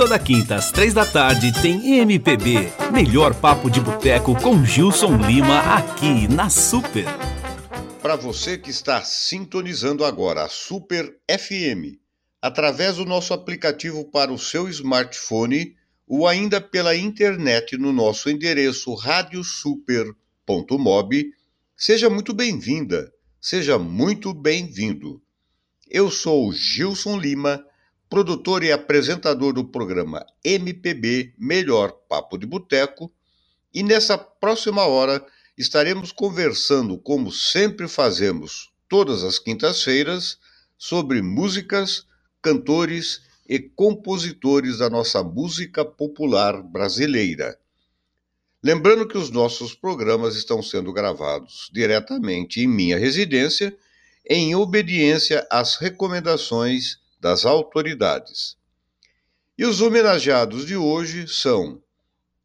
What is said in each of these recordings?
Toda quinta às três da tarde tem MPB, melhor papo de boteco com Gilson Lima aqui na Super. Para você que está sintonizando agora a Super FM, através do nosso aplicativo para o seu smartphone ou ainda pela internet no nosso endereço radiosuper.mob, seja muito bem-vinda, seja muito bem-vindo. Eu sou Gilson Lima produtor e apresentador do programa MPB Melhor Papo de Boteco, e nessa próxima hora estaremos conversando, como sempre fazemos todas as quintas-feiras, sobre músicas, cantores e compositores da nossa música popular brasileira. Lembrando que os nossos programas estão sendo gravados diretamente em minha residência, em obediência às recomendações das autoridades. E os homenageados de hoje são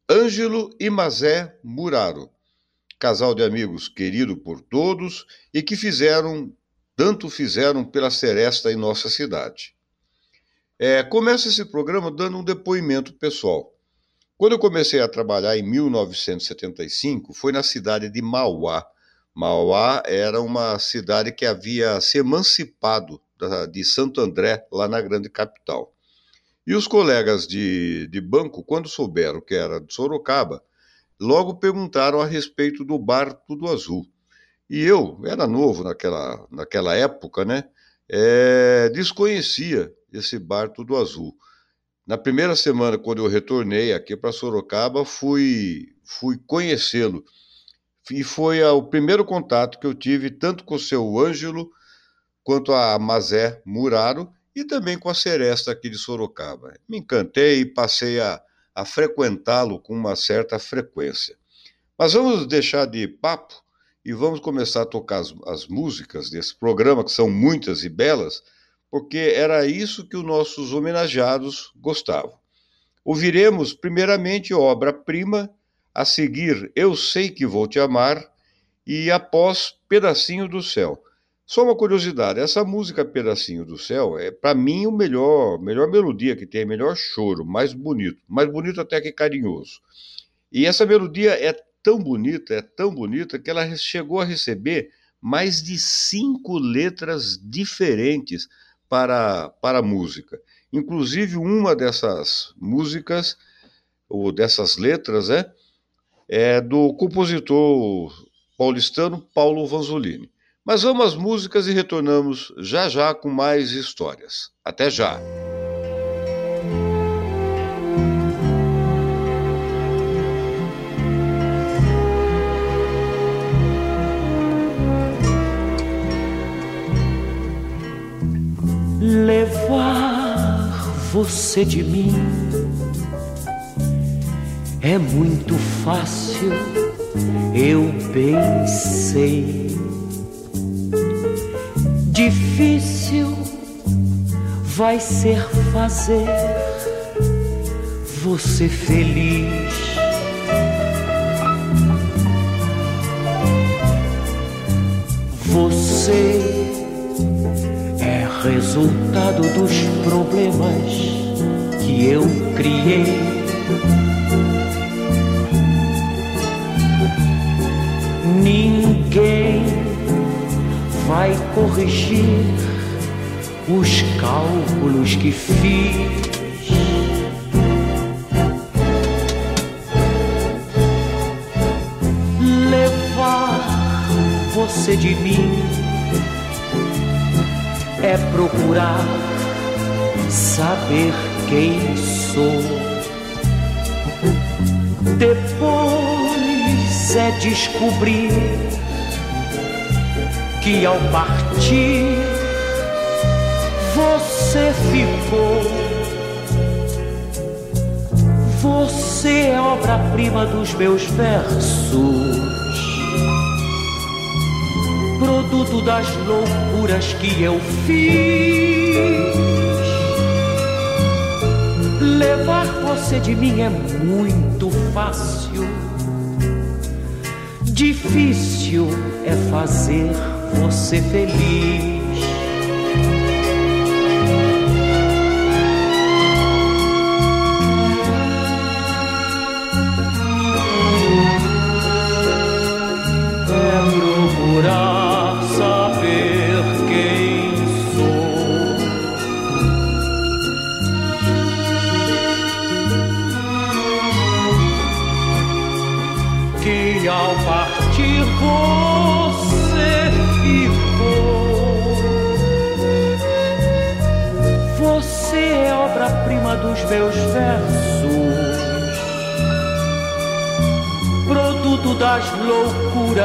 Ângelo e Mazé Muraro, casal de amigos querido por todos e que fizeram, tanto fizeram pela Seresta em nossa cidade. É, começa esse programa dando um depoimento pessoal. Quando eu comecei a trabalhar em 1975, foi na cidade de Mauá. Mauá era uma cidade que havia se emancipado de Santo André, lá na grande capital. E os colegas de, de banco, quando souberam que era de Sorocaba, logo perguntaram a respeito do bar Tudo Azul. E eu, era novo naquela, naquela época, né? É, desconhecia esse bar Tudo Azul. Na primeira semana, quando eu retornei aqui para Sorocaba, fui, fui conhecê-lo. E foi o primeiro contato que eu tive tanto com o seu Ângelo quanto a Mazé Muraro e também com a Seresta aqui de Sorocaba. Me encantei e passei a, a frequentá-lo com uma certa frequência. Mas vamos deixar de papo e vamos começar a tocar as, as músicas desse programa, que são muitas e belas, porque era isso que os nossos homenageados gostavam. Ouviremos primeiramente obra-prima, a seguir Eu Sei Que Vou Te Amar e após Pedacinho do Céu. Só uma curiosidade, essa música Pedacinho do Céu é para mim o melhor, melhor melodia que tem, melhor choro, mais bonito, mais bonito até que carinhoso. E essa melodia é tão bonita, é tão bonita que ela chegou a receber mais de cinco letras diferentes para, para a música. Inclusive uma dessas músicas ou dessas letras é, é do compositor paulistano Paulo Vanzolini. Mas vamos às músicas e retornamos já já com mais histórias. Até já! Levar você de mim é muito fácil, eu bem sei Difícil vai ser fazer você feliz. Você é resultado dos problemas que eu criei. Ninguém vai corrigir os cálculos que fiz. Levar você de mim é procurar saber quem sou. Depois é descobrir que ao partir você ficou. Você é obra-prima dos meus versos, produto das loucuras que eu fiz. Levar você de mim é muito fácil, difícil é fazer você feliz.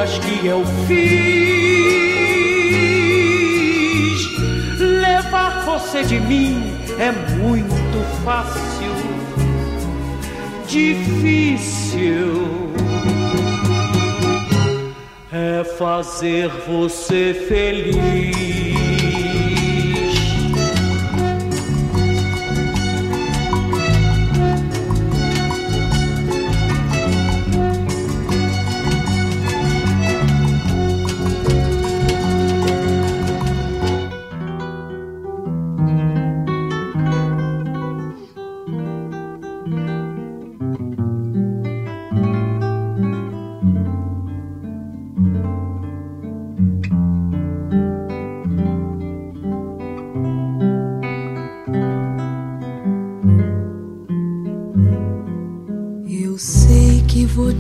Loucuras que eu fiz. Levar você de mim é muito fácil, difícil é fazer você feliz.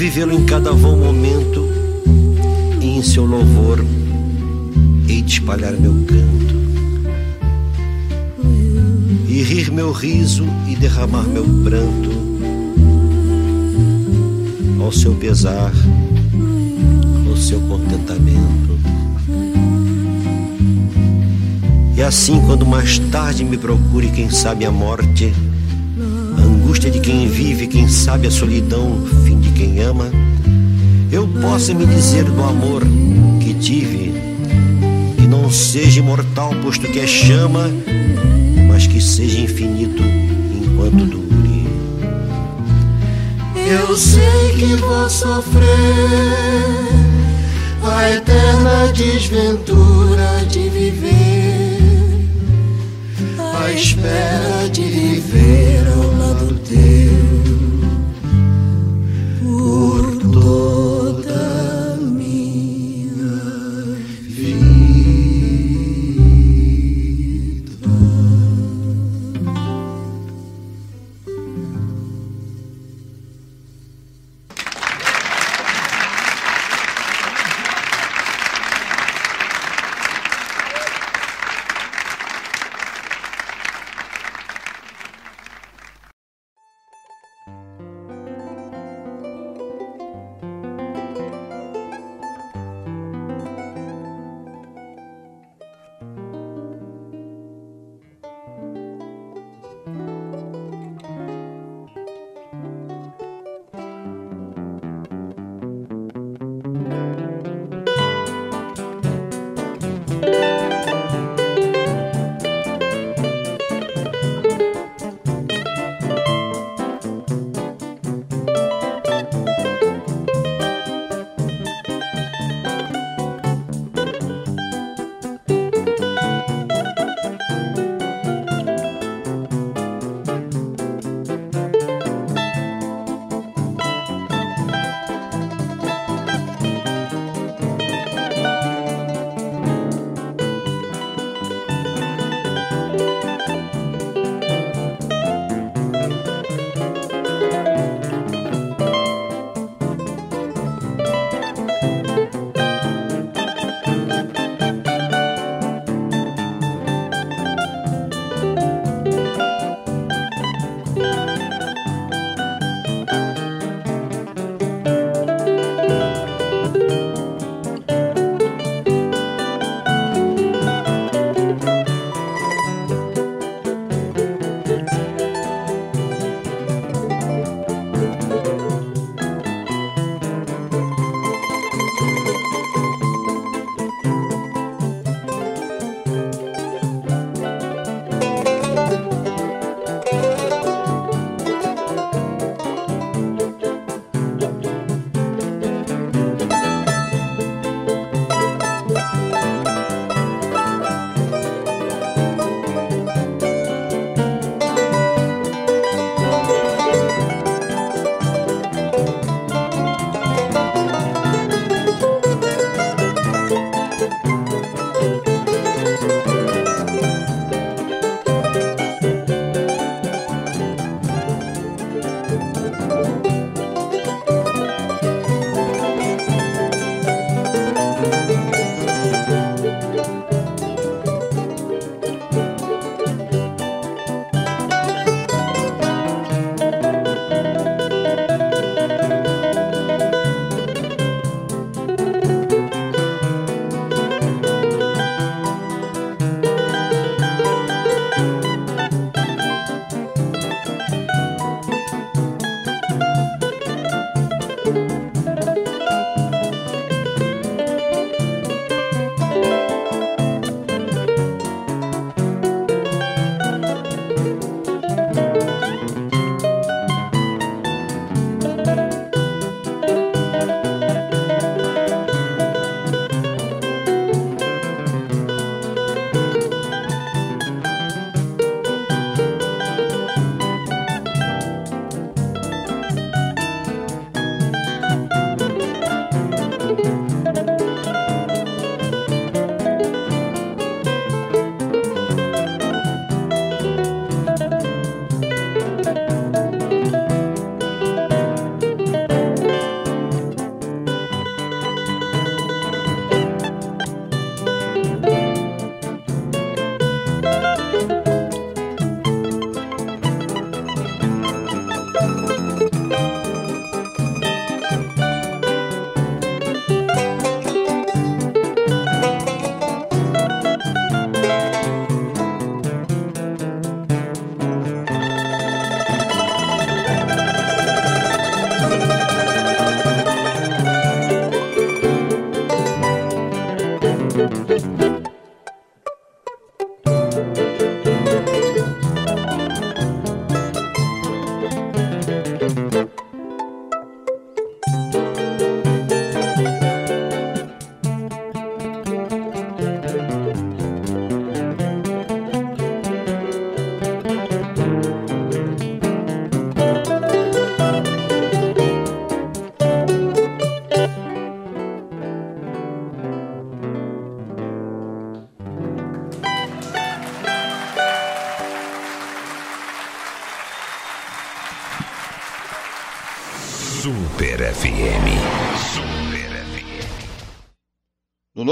vivê-lo em cada vão momento, e em seu louvor hei de espalhar meu canto. E rir meu riso e derramar meu pranto ao seu pesar, ao seu contentamento. E assim, quando mais tarde me procure, quem sabe a morte, angústia de quem vive, quem sabe a solidão, fim de quem ama, eu possa me dizer do amor que tive, que não seja imortal, posto que é chama, mas que seja infinito enquanto dura. Eu sei que vou sofrer a eterna desventura de viver, a espera de viver ao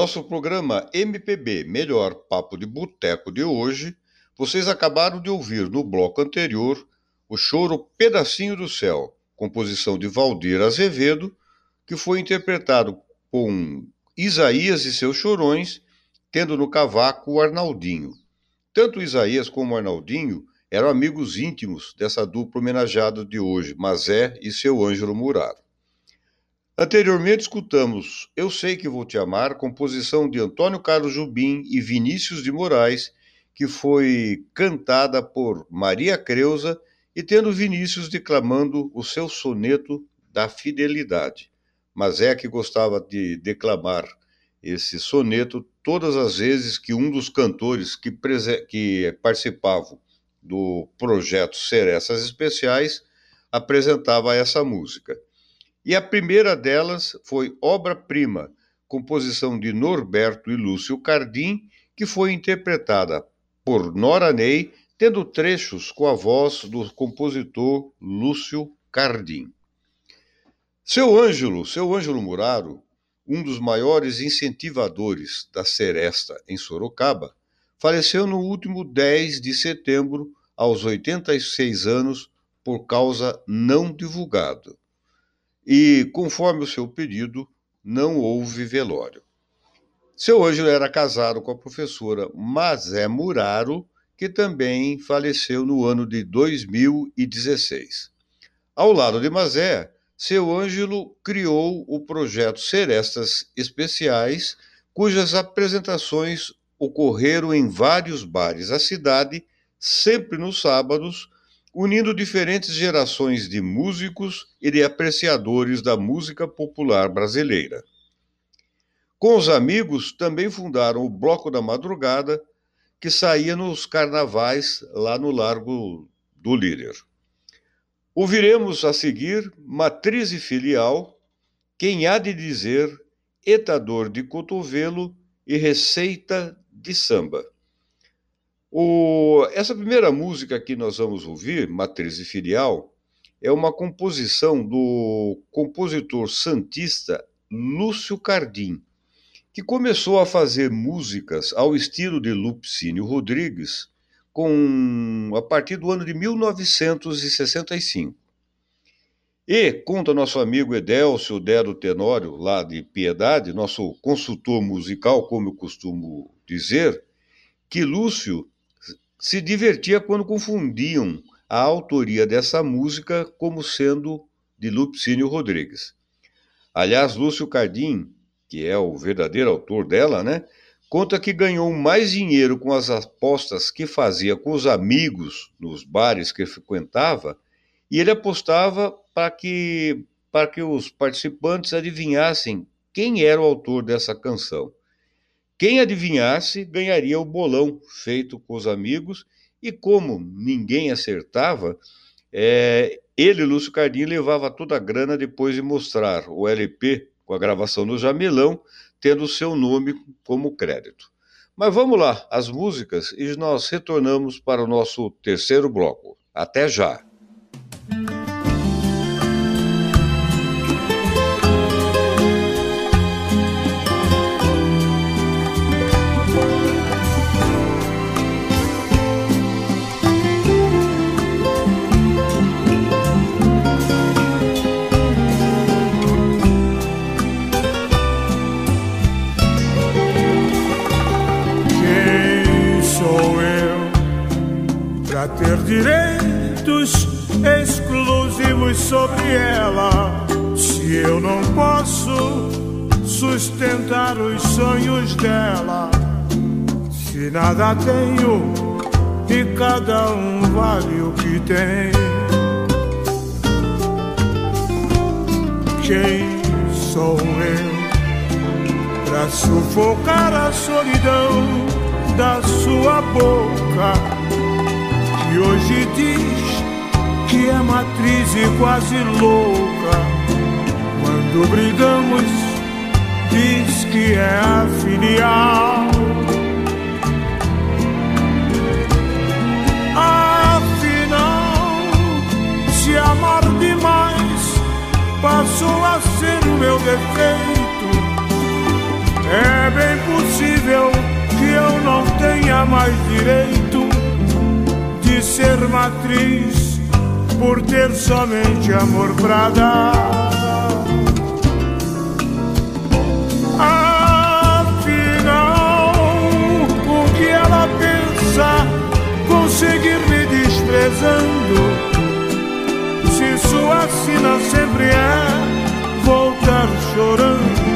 nosso programa MPB Melhor Papo de Boteco de hoje, vocês acabaram de ouvir no bloco anterior o choro Pedacinho do Céu, composição de Valdir Azevedo, que foi interpretado com Isaías e seus chorões, tendo no cavaco o Arnaldinho. Tanto Isaías como Arnaldinho eram amigos íntimos dessa dupla homenageada de hoje, Mazé e seu Ângelo Muraro. Anteriormente escutamos Eu Sei Que Vou Te Amar, composição de Antônio Carlos Jubim e Vinícius de Moraes, que foi cantada por Maria Creuza e tendo Vinícius declamando o seu soneto da fidelidade. Mas é que gostava de declamar esse soneto todas as vezes que um dos cantores que, que participavam do projeto Serestas Especiais apresentava essa música. E a primeira delas foi Obra-Prima, composição de Norberto e Lúcio Cardim, que foi interpretada por Nora Ney, tendo trechos com a voz do compositor Lúcio Cardim. Seu Ângelo, seu Ângelo Muraro, um dos maiores incentivadores da Seresta em Sorocaba, faleceu no último 10 de setembro, aos 86 anos, por causa não divulgada. E, conforme o seu pedido, não houve velório. Seu Ângelo era casado com a professora Mazé Muraro, que também faleceu no ano de 2016. Ao lado de Mazé, seu Ângelo criou o projeto Serestas Especiais, cujas apresentações ocorreram em vários bares da cidade, sempre nos sábados, unindo diferentes gerações de músicos e de apreciadores da música popular brasileira. Com os amigos, também fundaram o Bloco da Madrugada, que saía nos carnavais lá no Largo do Líder. Ouviremos a seguir matriz e filial, quem há de dizer, etador de cotovelo e receita de samba. O... Essa primeira música que nós vamos ouvir, Matriz e Filial, é uma composição do compositor santista Lúcio Cardim, que começou a fazer músicas ao estilo de Lupicínio Rodrigues com a partir do ano de 1965. E, conta nosso amigo Edelcio Dedo Tenório, lá de Piedade, nosso consultor musical, como eu costumo dizer, que Lúcio se divertia quando confundiam a autoria dessa música como sendo de Lupicínio Rodrigues. Aliás, Lúcio Cardim, que é o verdadeiro autor dela, né, conta que ganhou mais dinheiro com as apostas que fazia com os amigos nos bares que frequentava, e ele apostava para que, para que os participantes adivinhassem quem era o autor dessa canção. Quem adivinhasse ganharia o bolão feito com os amigos, e como ninguém acertava, é, ele, Lúcio Cardim, levava toda a grana depois de mostrar o LP com a gravação no Jamilão, tendo o seu nome como crédito. Mas vamos lá, as músicas, e nós retornamos para o nosso terceiro bloco. Até já! Direitos exclusivos sobre ela. Se eu não posso sustentar os sonhos dela, se nada tenho e cada um vale o que tem. Quem sou eu para sufocar a solidão da sua boca? E hoje diz que é matriz e quase louca. Quando brigamos, diz que é a filial. Afinal, se amar demais passou a ser o meu defeito. É bem possível que eu não tenha mais direito de ser matriz por ter somente amor pra dar. Afinal, o que ela pensa conseguir me desprezando? Se sua sina sempre é voltar chorando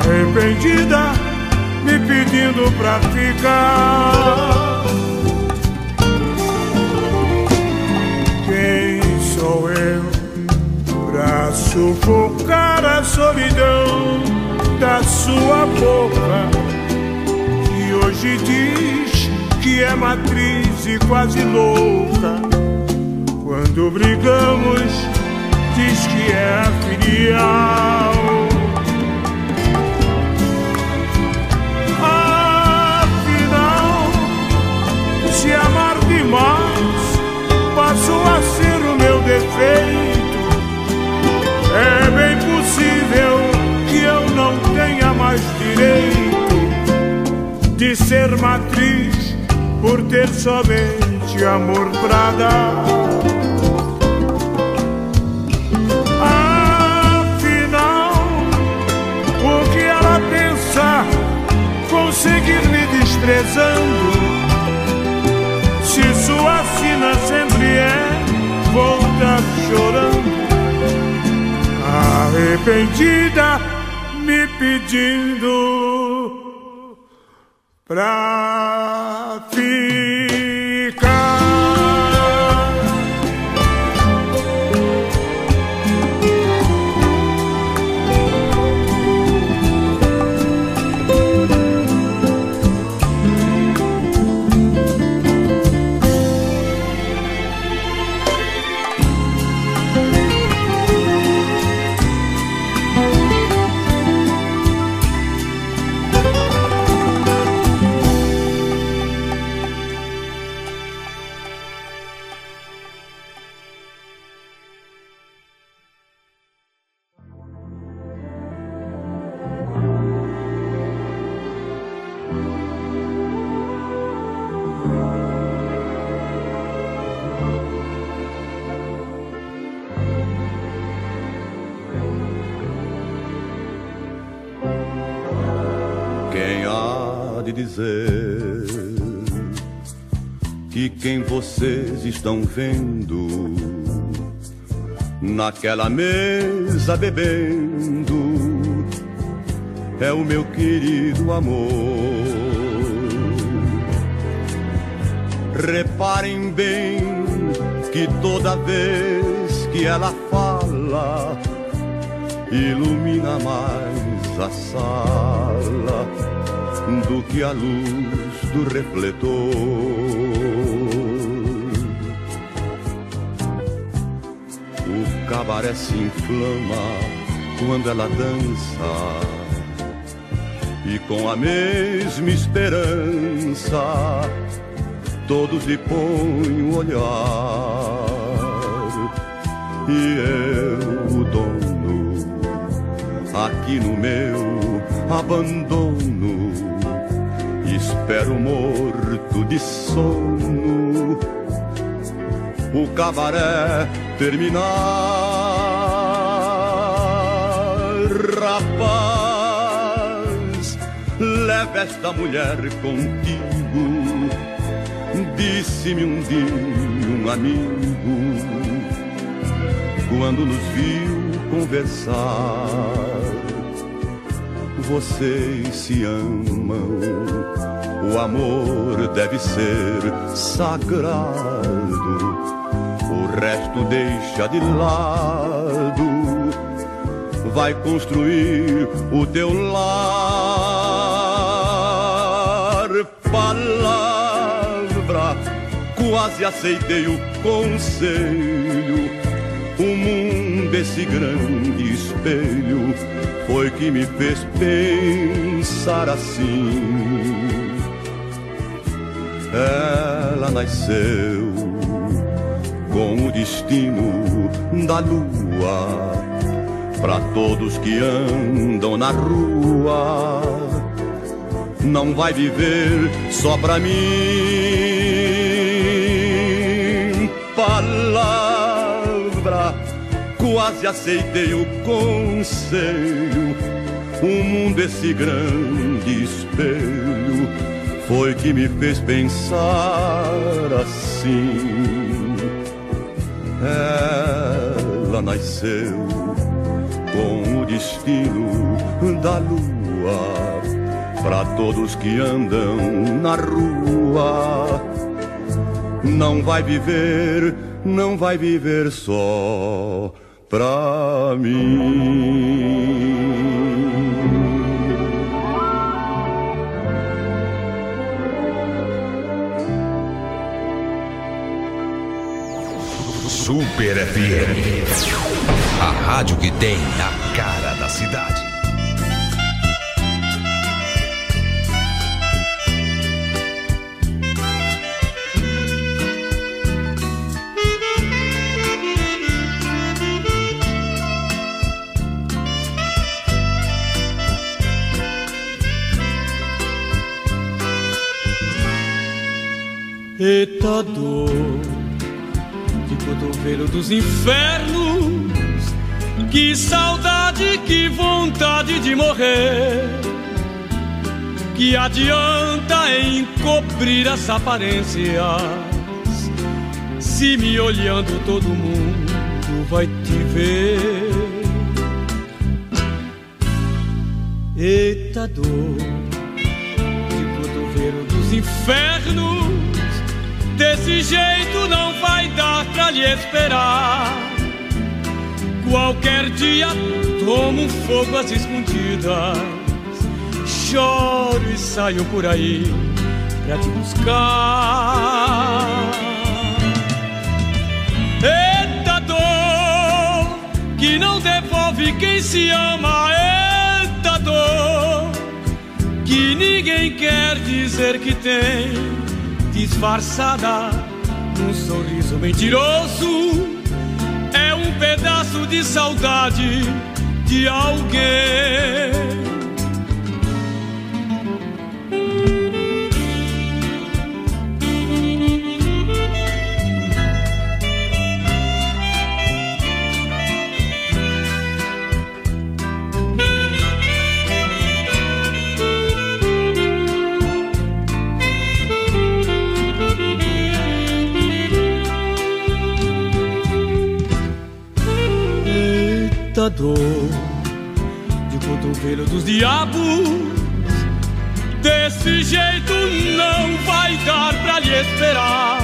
arrependida, me pedindo pra ficar. Sufocar a solidão da sua boca? Que hoje diz que é matriz e quase louca. Quando brigamos, diz que é filial. se amar demais passou a ser o meu defeito. Possível que eu não tenha mais direito de ser matriz por ter somente amor pra dar. Afinal, o que ela pensa conseguir me desprezando? Arrependida, me pedindo pra ficar. Dizer que quem vocês estão vendo naquela mesa bebendo é o meu querido amor. Reparem bem que toda vez que ela fala, ilumina mais a sala do que a luz do refletor. O cabaré se inflama quando ela dança e com a mesma esperança todos lhe põem o olhar e eu, o dono, aqui no meu abandono espero morto de sono o cabaré terminar. Rapaz, leve esta mulher contigo, disse-me um dia um amigo, quando nos viu conversar. Vocês se amam o amor deve ser sagrado, o resto deixa de lado. Vai construir o teu lar. Palavra, quase aceitei o conselho. O mundo, esse grande espelho, foi que me fez pensar assim ela nasceu com o destino da lua para todos que andam na rua. não vai viver só pra mim. Quase aceitei o conselho. O mundo, esse grande espelho, foi que me fez pensar assim. Ela nasceu com o destino da lua para todos que andam na rua. Não vai viver, não vai viver só pra mim. Super FM. A rádio que tem a cara da cidade. Eita dor de cotovelo dos infernos, que saudade, que vontade de morrer. Que adianta encobrir as aparências, se me olhando todo mundo vai te ver. Eita dor de cotovelo dos infernos Desse jeito não vai dar pra lhe esperar. Qualquer dia tomo fogo às escondidas. Choro e saio por aí pra te buscar. Eita dor que não devolve quem se ama. Eita dor que ninguém quer dizer que tem disfarçada num sorriso mentiroso. É um pedaço de saudade de alguém. Dor de cotovelo dos diabos. Desse jeito não vai dar pra lhe esperar.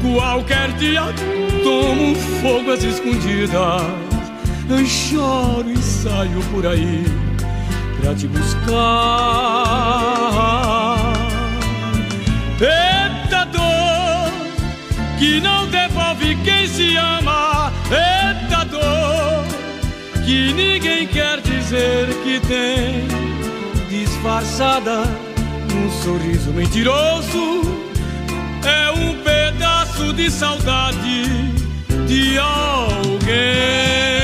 Qualquer dia tomo fogo às escondidas. Choro e saio por aí pra te buscar. Eita dor que não que ninguém quer dizer que tem, disfarçada num sorriso mentiroso, é um pedaço de saudade de alguém.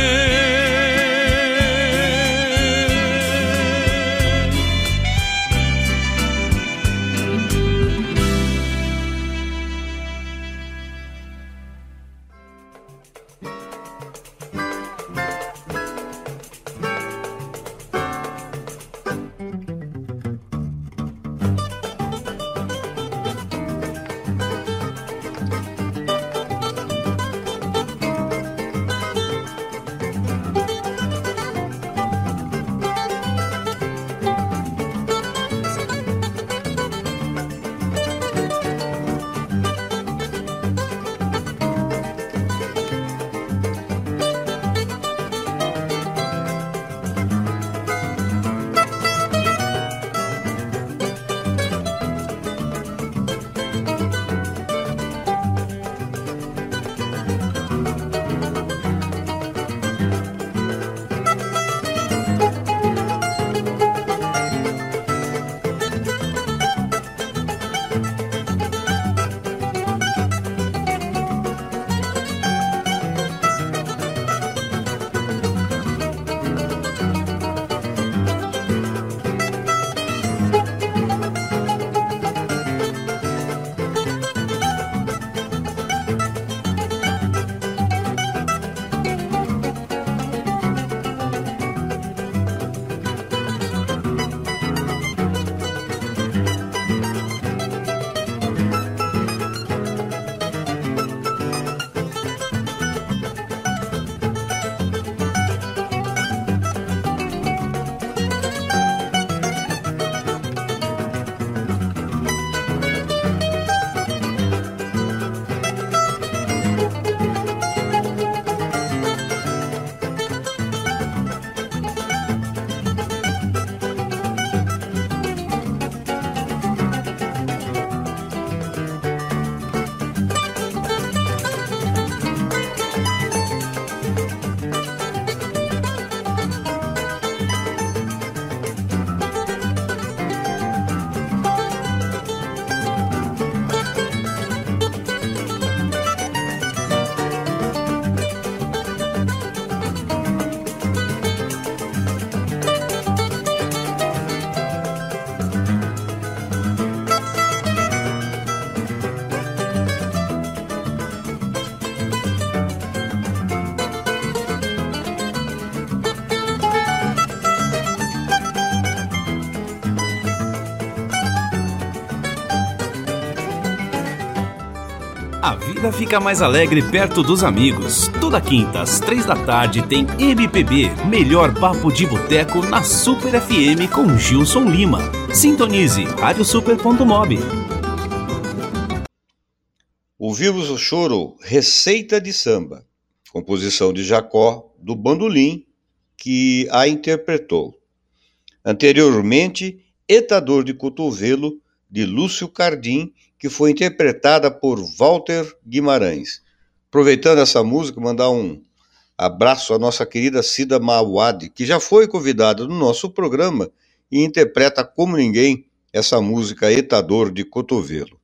Vida fica mais alegre perto dos amigos. Toda quinta, às três da tarde, tem MPB, melhor papo de boteco na Super FM com Gilson Lima. Sintonize radiosuper.mob. Ouvimos o choro Receita de Samba, composição de Jacó, do Bandolim, que a interpretou. Anteriormente, Etador de Cotovelo, de Lúcio Cardim, que foi interpretada por Walter Guimarães. Aproveitando essa música, mandar um abraço à nossa querida Cida Mawad, que já foi convidada no nosso programa e interpreta como ninguém essa música Etador de Cotovelo.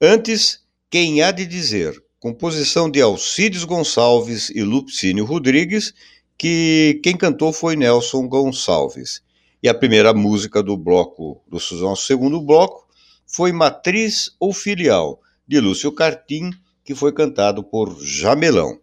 Antes, Quem Há de Dizer, composição de Alcides Gonçalves e Lupicínio Rodrigues, que quem cantou foi Nelson Gonçalves. E a primeira música do bloco, do segundo bloco, foi Matriz ou Filial, de Lúcio Cartim, que foi cantado por Jamelão.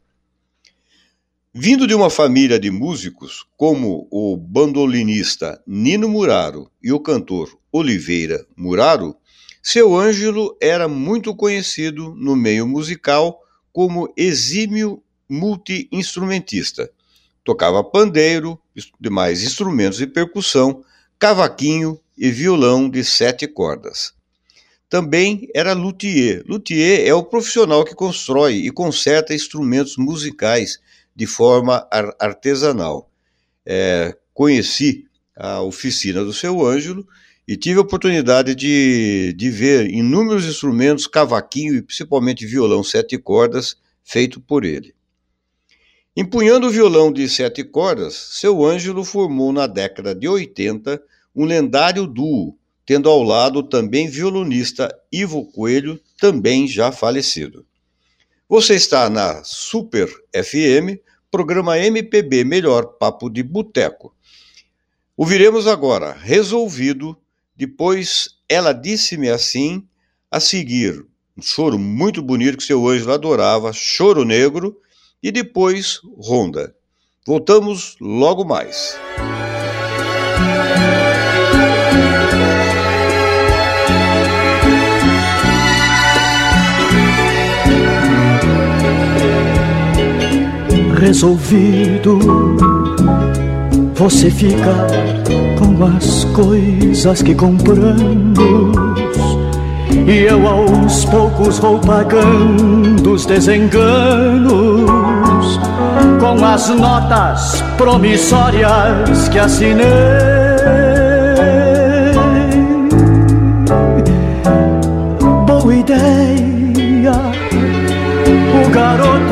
Vindo de uma família de músicos, como o bandolinista Nino Muraro e o cantor Oliveira Muraro, seu Ângelo era muito conhecido no meio musical como exímio multi-instrumentista. Tocava pandeiro, demais instrumentos de percussão, cavaquinho e violão de sete cordas também era luthier. Luthier é o profissional que constrói e conserta instrumentos musicais de forma artesanal. É, conheci a oficina do seu Ângelo e tive a oportunidade de, de ver inúmeros instrumentos, cavaquinho e principalmente violão sete cordas, feito por ele. Empunhando o violão de sete cordas, seu Ângelo formou na década de 80 um lendário duo tendo ao lado também violonista Ivo Coelho, também já falecido. Você está na Super FM, programa MPB Melhor Papo de Boteco. Ouviremos agora Resolvido, depois Ela Disse-me Assim, a seguir um choro muito bonito que seu anjo adorava, Choro Negro, e depois Ronda. Voltamos logo mais. Resolvido. Você fica com as coisas que compramos. E eu aos poucos vou pagando os desenganos com as notas promissórias que assinei. Boa ideia, o garoto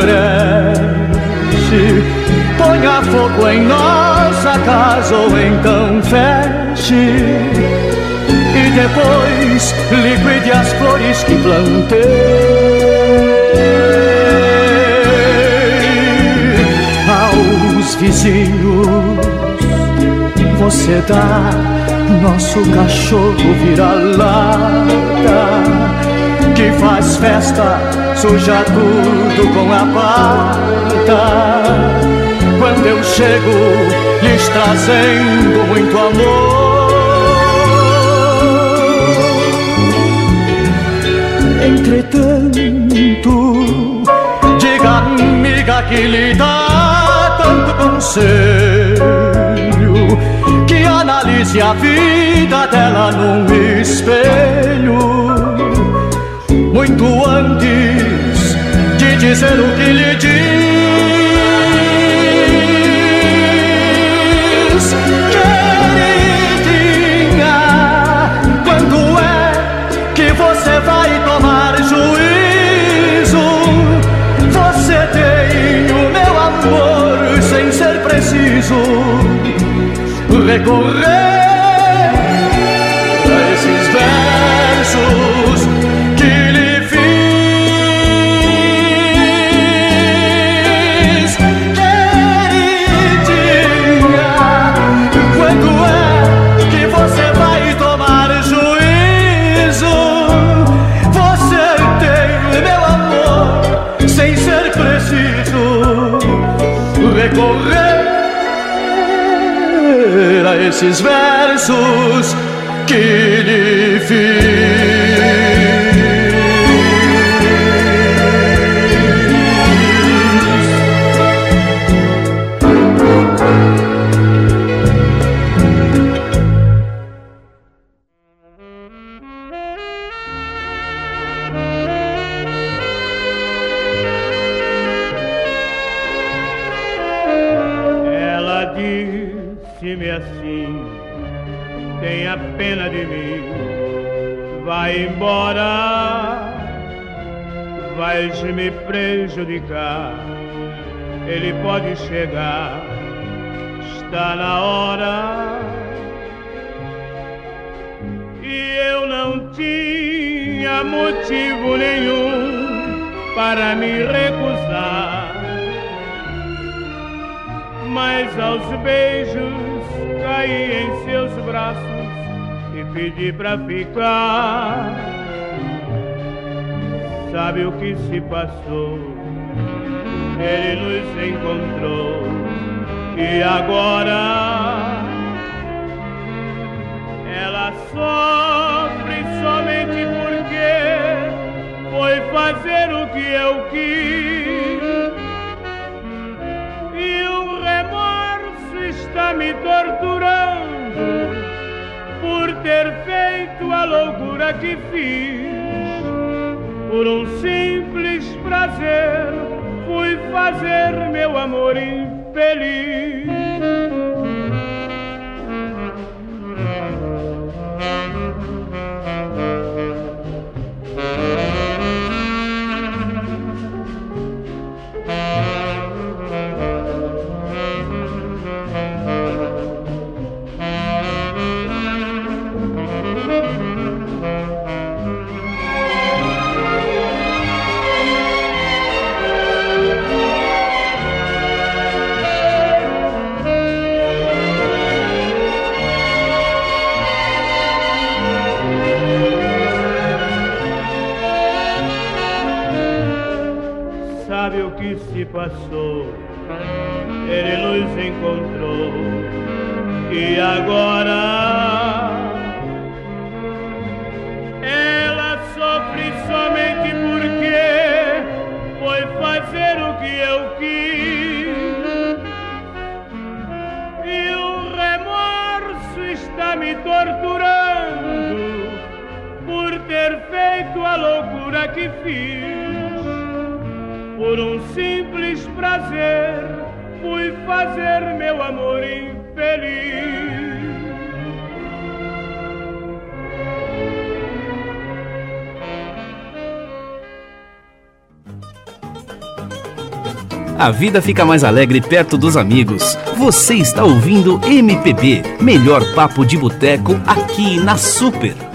creche Ponha fogo em nossa casa ou então feche. E depois liquide as flores que plantei. Aos vizinhos você dá Nosso cachorro vira lata que faz festa, suja tudo com a pata. Quando eu chego, lhes trazendo muito amor. Entretanto, diga amiga que lhe dá tanto conselho que analise a vida dela num espelho muito antes de dizer o que lhe diz. Queridinha, quando é que você vai tomar juízo? Você tem o meu amor sem ser preciso recorrer. Esses versos que lhe fiz. Prejudicar. Ele pode chegar, está na hora. E eu não tinha motivo nenhum para me recusar. Mas aos beijos caí em seus braços e pedi pra ficar. Sabe o que se passou? Ele nos encontrou e agora ela sofre somente porque foi fazer o que eu quis. E o remorso está me torturando por ter feito a loucura que fiz. Por um simples prazer, fui fazer meu amor infeliz. Se passou? Ele nos encontrou e agora ela sofre somente porque foi fazer o que eu quis. E o remorso está me torturando por ter feito a loucura que fiz. Por um simples prazer, fui fazer meu amor infeliz. A vida fica mais alegre perto dos amigos. Você está ouvindo MPB, melhor papo de boteco aqui na Super.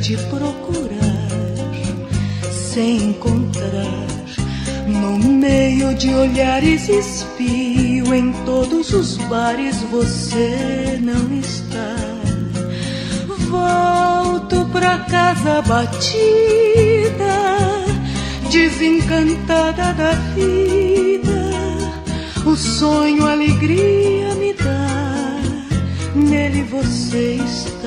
Te procurar, sem encontrar. No meio de olhares espio, em todos os bares você não está. Volto pra casa batida, desencantada da vida. O sonho, alegria me dá, nele você está.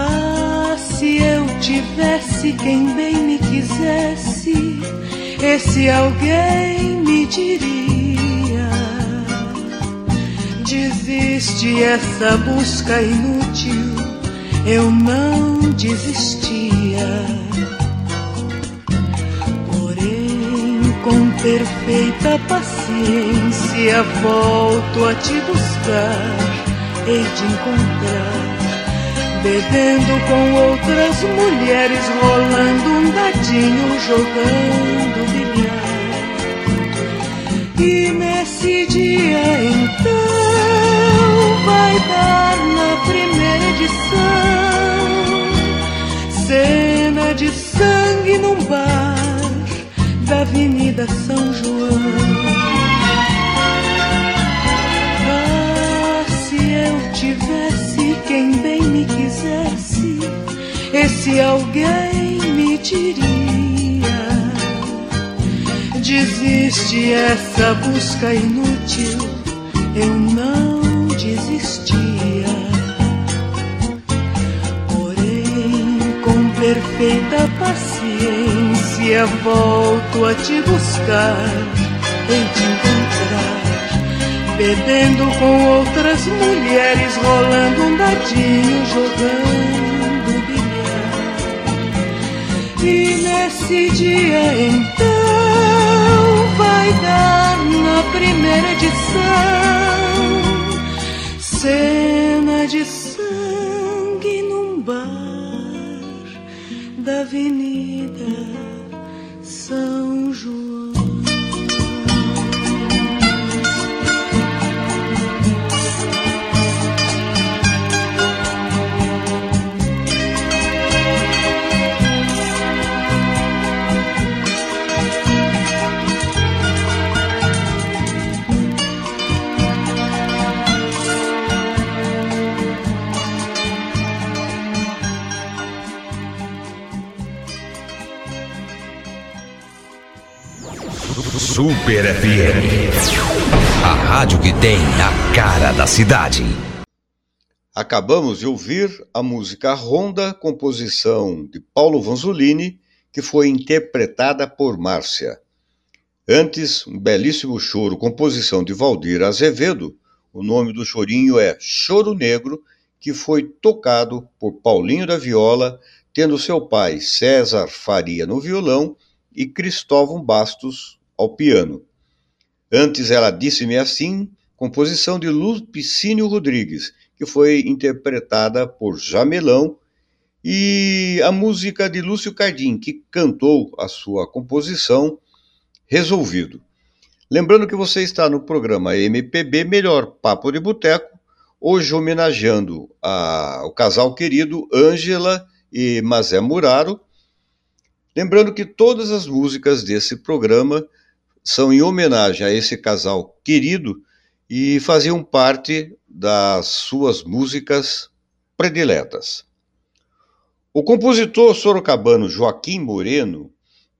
Ah, se eu tivesse quem bem me quisesse, esse alguém me diria: Desiste essa busca inútil, eu não desistia. Porém, com perfeita paciência, volto a te buscar, hei de encontrar bebendo com outras mulheres, rolando um dadinho, jogando bilhar. E nesse dia então vai dar na primeira edição cena de sangue num bar da Avenida São João. Ah, se eu tivesse quem bem me quisesse, esse alguém me diria: Desiste essa busca inútil, eu não desistia. Porém, com perfeita paciência, volto a te buscar, hei de encontrar bebendo com outras mulheres, rolando um dadinho, jogando bilhar. E nesse dia então vai dar na primeira edição cena de sangue num bar da Avenida Super FM. A rádio que tem a cara da cidade. Acabamos de ouvir a música Ronda, composição de Paulo Vanzolini, que foi interpretada por Márcia. Antes, um belíssimo choro, composição de Valdir Azevedo. O nome do chorinho é Choro Negro, que foi tocado por Paulinho da Viola, tendo seu pai César Faria no violão e Cristóvão Bastos ao piano. Antes ela disse-me assim, composição de Lupicínio Rodrigues, que foi interpretada por Jamelão, e a música de Lúcio Cardim, que cantou a sua composição Resolvido. Lembrando que você está no programa MPB Melhor Papo de Boteco, hoje homenageando a, o casal querido Ângela e Mazé Muraro. Lembrando que todas as músicas desse programa são em homenagem a esse casal querido e faziam parte das suas músicas prediletas. O compositor sorocabano Joaquim Moreno,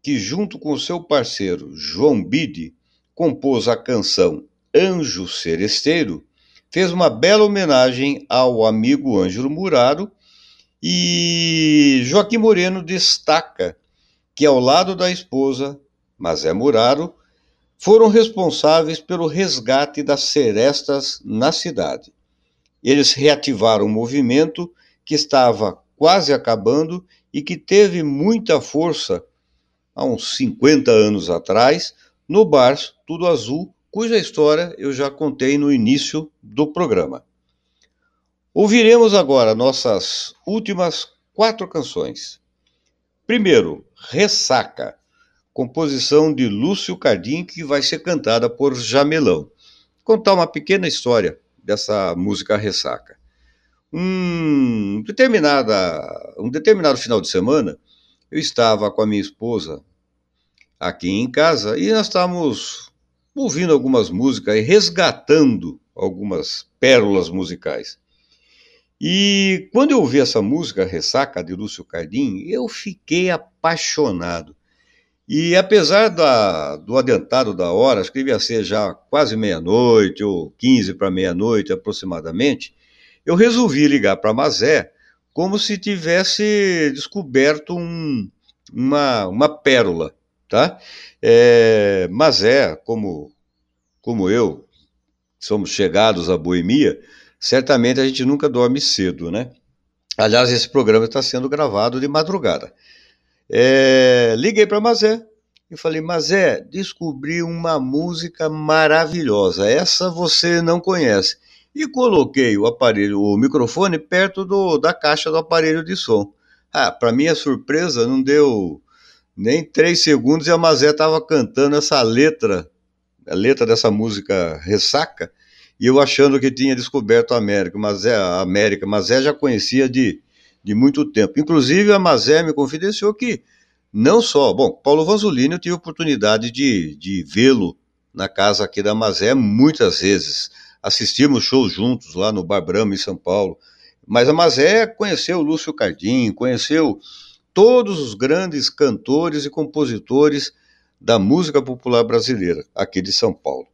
que junto com seu parceiro João Bide compôs a canção Anjo Seresteiro, fez uma bela homenagem ao amigo Ângelo Muraro e Joaquim Moreno destaca que ao lado da esposa, Mazé Muraro, foram responsáveis pelo resgate das serestas na cidade. Eles reativaram um movimento que estava quase acabando e que teve muita força há uns 50 anos atrás no bar Tudo Azul, cuja história eu já contei no início do programa. Ouviremos agora nossas últimas quatro canções. Primeiro, Ressaca composição de Lúcio Cardim, que vai ser cantada por Jamelão. Contar uma pequena história dessa música Ressaca. Um, determinada, um determinado final de semana, eu estava com a minha esposa aqui em casa e nós estávamos ouvindo algumas músicas e resgatando algumas pérolas musicais. E quando eu ouvi essa música, Ressaca, de Lúcio Cardim, eu fiquei apaixonado. E apesar da, do adentado da hora, acho que devia ser já quase meia-noite, ou 15 para meia-noite aproximadamente, eu resolvi ligar para Mazé como se tivesse descoberto um, uma, uma pérola, tá? É, Mazé, como, como eu, somos chegados à boemia, certamente a gente nunca dorme cedo, né? Aliás, esse programa está sendo gravado de madrugada. É, liguei para Mazé e falei: Mazé, descobri uma música maravilhosa. Essa você não conhece. E coloquei o aparelho, o microfone perto do, da caixa do aparelho de som. Ah, para minha surpresa, não deu nem três segundos e a Mazé estava cantando essa letra, a letra dessa música Ressaca, e eu achando que tinha descoberto a América, mas é a América, mas é já conhecia de, de muito tempo. Inclusive a Mazé me confidenciou que não só, bom, Paulo Vanzolini eu tive oportunidade de, de vê-lo na casa aqui da Mazé muitas vezes. Assistimos shows juntos lá no Bar Brahma, em São Paulo. Mas a Mazé conheceu Lúcio Cardim, conheceu todos os grandes cantores e compositores da música popular brasileira aqui de São Paulo.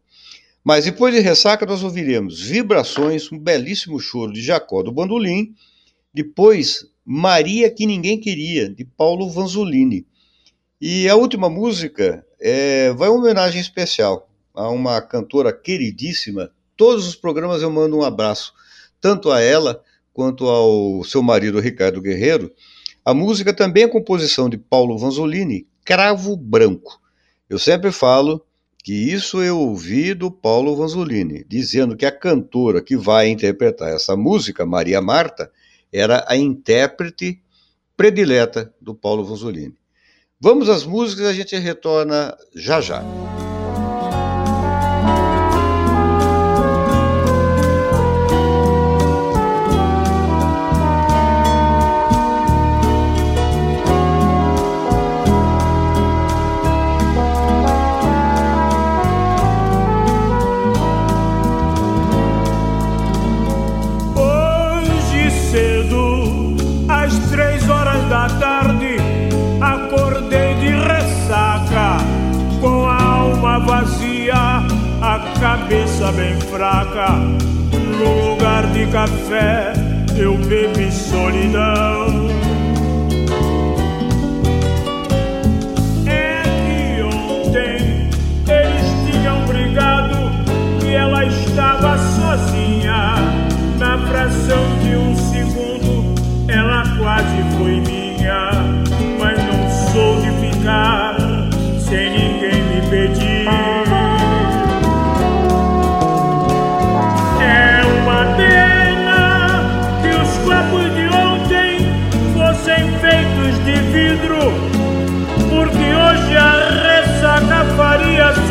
Mas depois de ressaca, nós ouviremos Vibrações, um belíssimo choro de Jacó do Bandolim. Depois, Maria que Ninguém Queria, de Paulo Vanzolini. E a última música é, vai uma homenagem especial a uma cantora queridíssima. Todos os programas eu mando um abraço, tanto a ela quanto ao seu marido Ricardo Guerreiro. A música também é composição de Paulo Vanzolini, Cravo Branco. Eu sempre falo que isso eu ouvi do Paulo Vanzolini, dizendo que a cantora que vai interpretar essa música, Maria Marta, era a intérprete predileta do Paulo Vanzolini. Vamos às músicas a gente retorna já já. Cabeça bem fraca. No lugar de café eu bebi solidão. É que ontem eles tinham brigado e ela estava sozinha. Na fração de um segundo ela quase foi minha,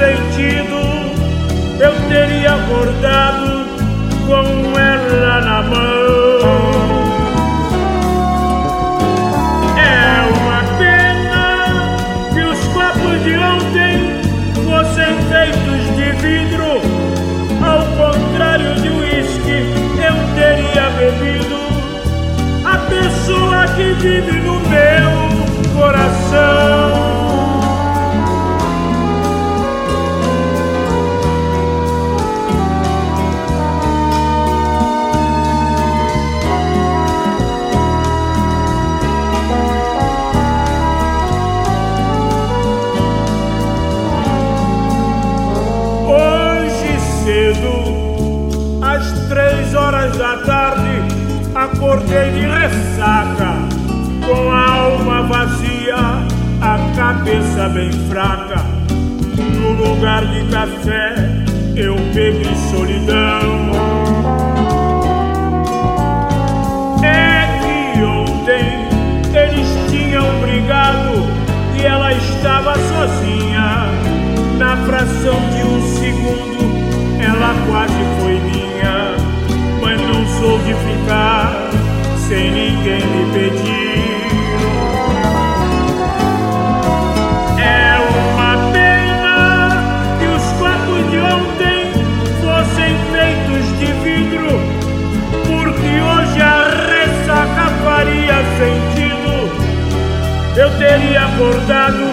sentido, eu teria acordado com ela na mão. É uma pena que os copos de ontem fossem feitos de vidro, ao contrário de uísque, eu teria bebido a pessoa que vive no meu coração. Acordei de ressaca, com a alma vazia, a cabeça bem fraca. No lugar de café eu bebi solidão. É que ontem eles tinham brigado e ela estava sozinha. Na fração de um segundo, ela quase foi minha pedir. É uma pena que os copos de ontem fossem feitos de vidro, porque hoje a ressaca faria sentido. Eu teria acordado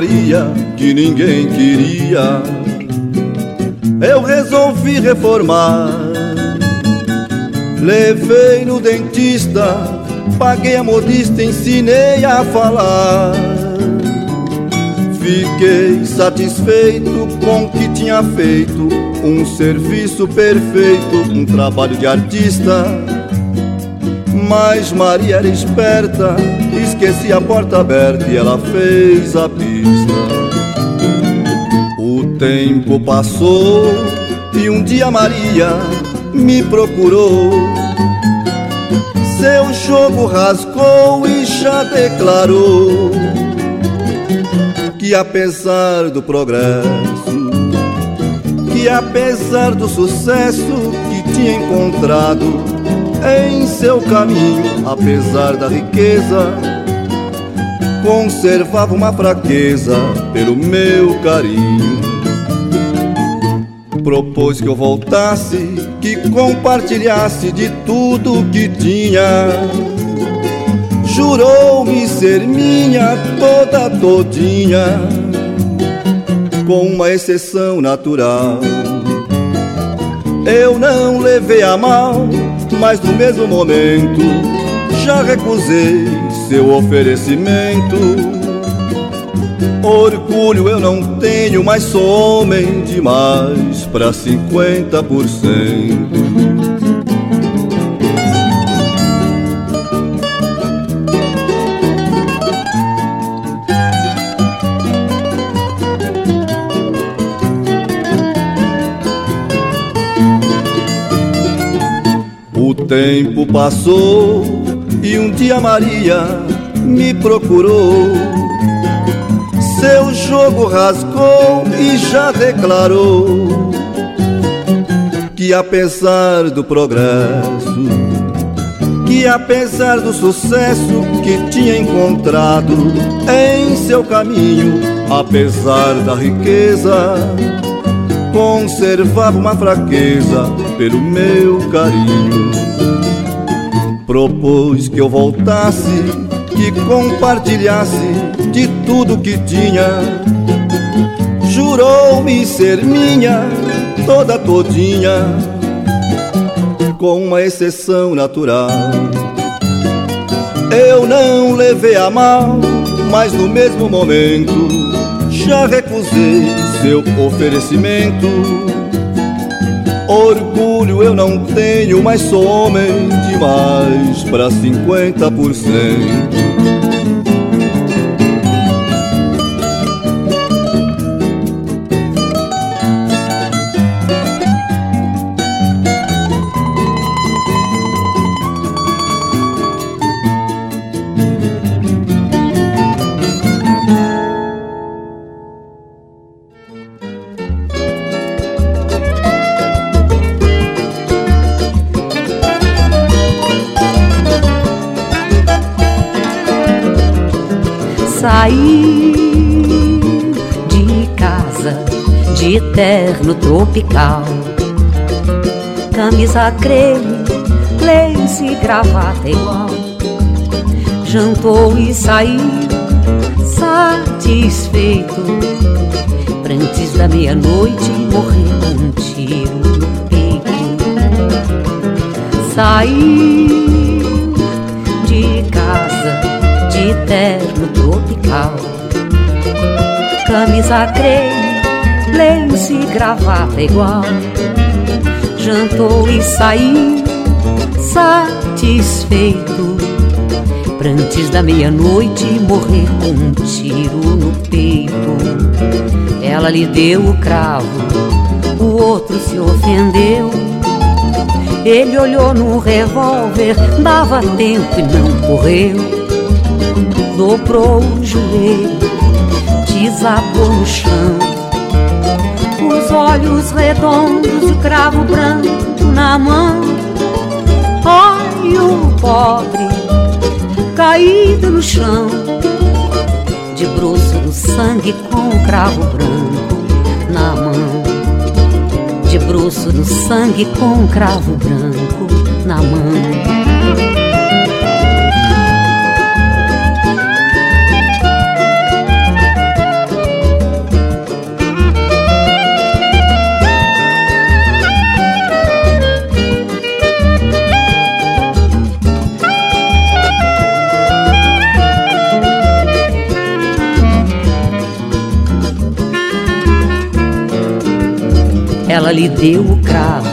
Maria que ninguém queria, eu resolvi reformar. Levei no dentista, paguei a modista, ensinei a falar. Fiquei satisfeito com o que tinha feito, um serviço perfeito, um trabalho de artista. Mas Maria era esperta, esqueci a porta aberta e ela fez a O tempo passou e um dia Maria me procurou. Seu jogo rasgou e já declarou que apesar do progresso, que apesar do sucesso que tinha encontrado em seu caminho, apesar da riqueza, conservava uma fraqueza pelo meu carinho. Propôs que eu voltasse, que compartilhasse de tudo que tinha. Jurou-me ser minha toda todinha, com uma exceção natural. Eu não levei a mal, mas no mesmo momento já recusei seu oferecimento. Orgulho eu não tenho, mas sou homem demais para 50%. O tempo passou e um dia Maria me procurou. Seu jogo rasgou e já declarou que apesar do progresso, que apesar do sucesso que tinha encontrado em seu caminho, apesar da riqueza, conservava uma fraqueza pelo meu carinho. Propôs que eu voltasse, que compartilhasse de tudo que tinha. Jurou-me ser minha, toda todinha, com uma exceção natural. Eu não levei a mal, mas no mesmo momento já recusei seu oferecimento. Orgulho eu não tenho, mas sou homem demais para 50%. Terno tropical, camisa creme, lace e gravata igual. Jantou e saiu satisfeito, antes da meia-noite morrer com um tiro no peito. Saiu de casa de terno tropical, camisa creme, lenço e gravata igual. Jantou e saiu satisfeito, pra antes da meia-noite morrer com um tiro no peito. Ela lhe deu o cravo, o outro se ofendeu. Ele olhou no revólver, dava tempo e não correu dobrou o joelho, desabou no chão. Os olhos redondos o cravo branco na mão. Olha o pobre caído no chão, de bruço do sangue com um cravo branco na mão. De bruço do sangue com um cravo branco na mão. Ela lhe deu o cravo,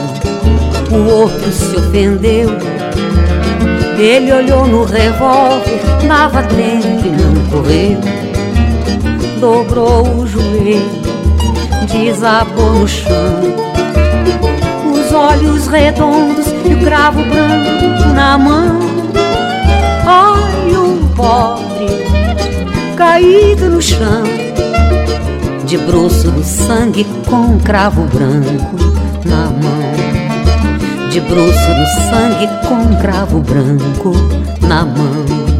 o outro se ofendeu. Ele olhou no revólver, dava tempo e não correu. Dobrou o joelho, desabou no chão. Os olhos redondos e o cravo branco na mão. Ai, um pobre caído no chão de bruço do sangue com um cravo branco na mão. De bruço do sangue com um cravo branco na mão.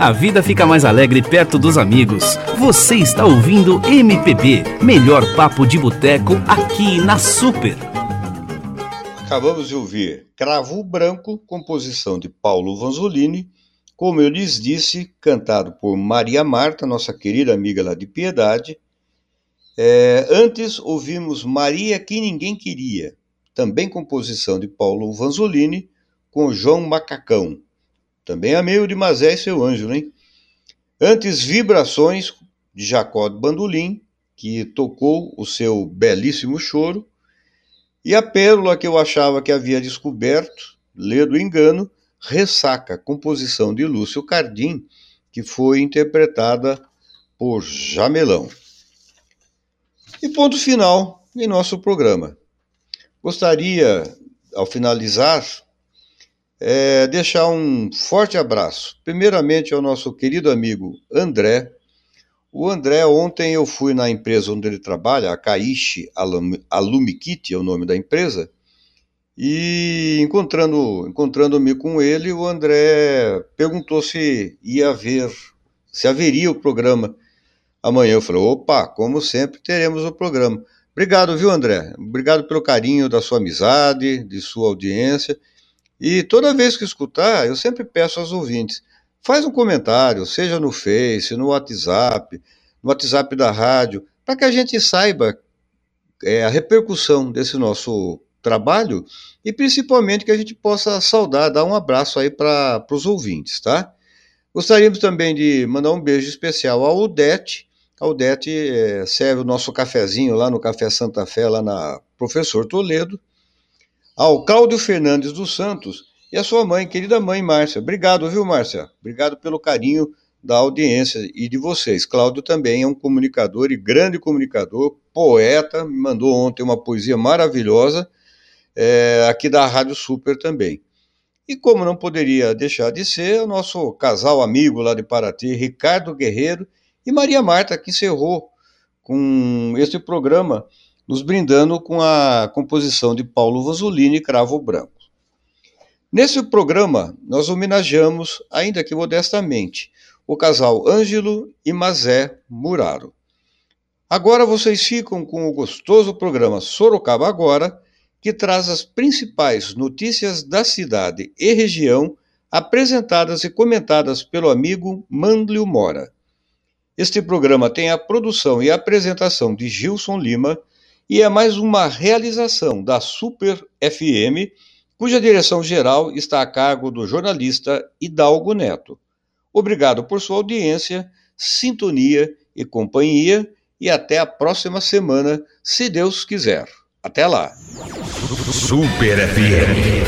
A vida fica mais alegre perto dos amigos. Você está ouvindo MPB, melhor papo de boteco aqui na Super. Acabamos de ouvir Cravo Branco, composição de Paulo Vanzolini, como eu lhes disse, cantado por Maria Marta, nossa querida amiga lá de Piedade. É, antes ouvimos Maria que Ninguém Queria, também composição de Paulo Vanzolini, com João Macacão. Também a meio de Mazé e seu anjo, hein? Antes, Vibrações, de Jacó de Bandolim, que tocou o seu belíssimo choro. E a pérola que eu achava que havia descoberto, ledo engano, Ressaca, composição de Lúcio Cardim, que foi interpretada por Jamelão. E ponto final em nosso programa. Gostaria, ao finalizar, é, deixar um forte abraço, primeiramente ao nosso querido amigo André. O André, ontem eu fui na empresa onde ele trabalha, a Caixe Alumikit é o nome da empresa, e encontrando, encontrando-me com ele, o André perguntou se ia haver, se haveria o programa amanhã. Eu falei, opa, como sempre, teremos o programa. Obrigado, viu, André? Obrigado pelo carinho da sua amizade, de sua audiência. E toda vez que escutar, eu sempre peço aos ouvintes, faz um comentário, seja no Face, no WhatsApp, no WhatsApp da rádio, para que a gente saiba é, a repercussão desse nosso trabalho e principalmente que a gente possa saudar, dar um abraço aí para os ouvintes, tá? Gostaríamos também de mandar um beijo especial ao Odete. A Odete é, serve o nosso cafezinho lá no Café Santa Fé, lá na Professor Toledo ao Cláudio Fernandes dos Santos e a sua mãe, querida mãe Márcia. Obrigado, viu, Márcia? Obrigado pelo carinho da audiência e de vocês. Cláudio também é um comunicador e grande comunicador, poeta, me mandou ontem uma poesia maravilhosa, é, aqui da Rádio Super também. E como não poderia deixar de ser, o nosso casal amigo lá de Paraty, Ricardo Guerreiro e Maria Marta, que encerrou com este programa nos brindando com a composição de Paulo Vasolini, Cravo Branco. Nesse programa, nós homenageamos, ainda que modestamente, o casal Ângelo e Mazé Muraro. Agora vocês ficam com o gostoso programa Sorocaba Agora, que traz as principais notícias da cidade e região apresentadas e comentadas pelo amigo Manlio Mora. Este programa tem a produção e apresentação de Gilson Lima e é mais uma realização da Super FM, cuja direção geral está a cargo do jornalista Hidalgo Neto. Obrigado por sua audiência, sintonia e companhia e até a próxima semana, se Deus quiser. Até lá. Super FM.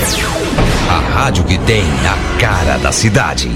A rádio que tem a cara da cidade.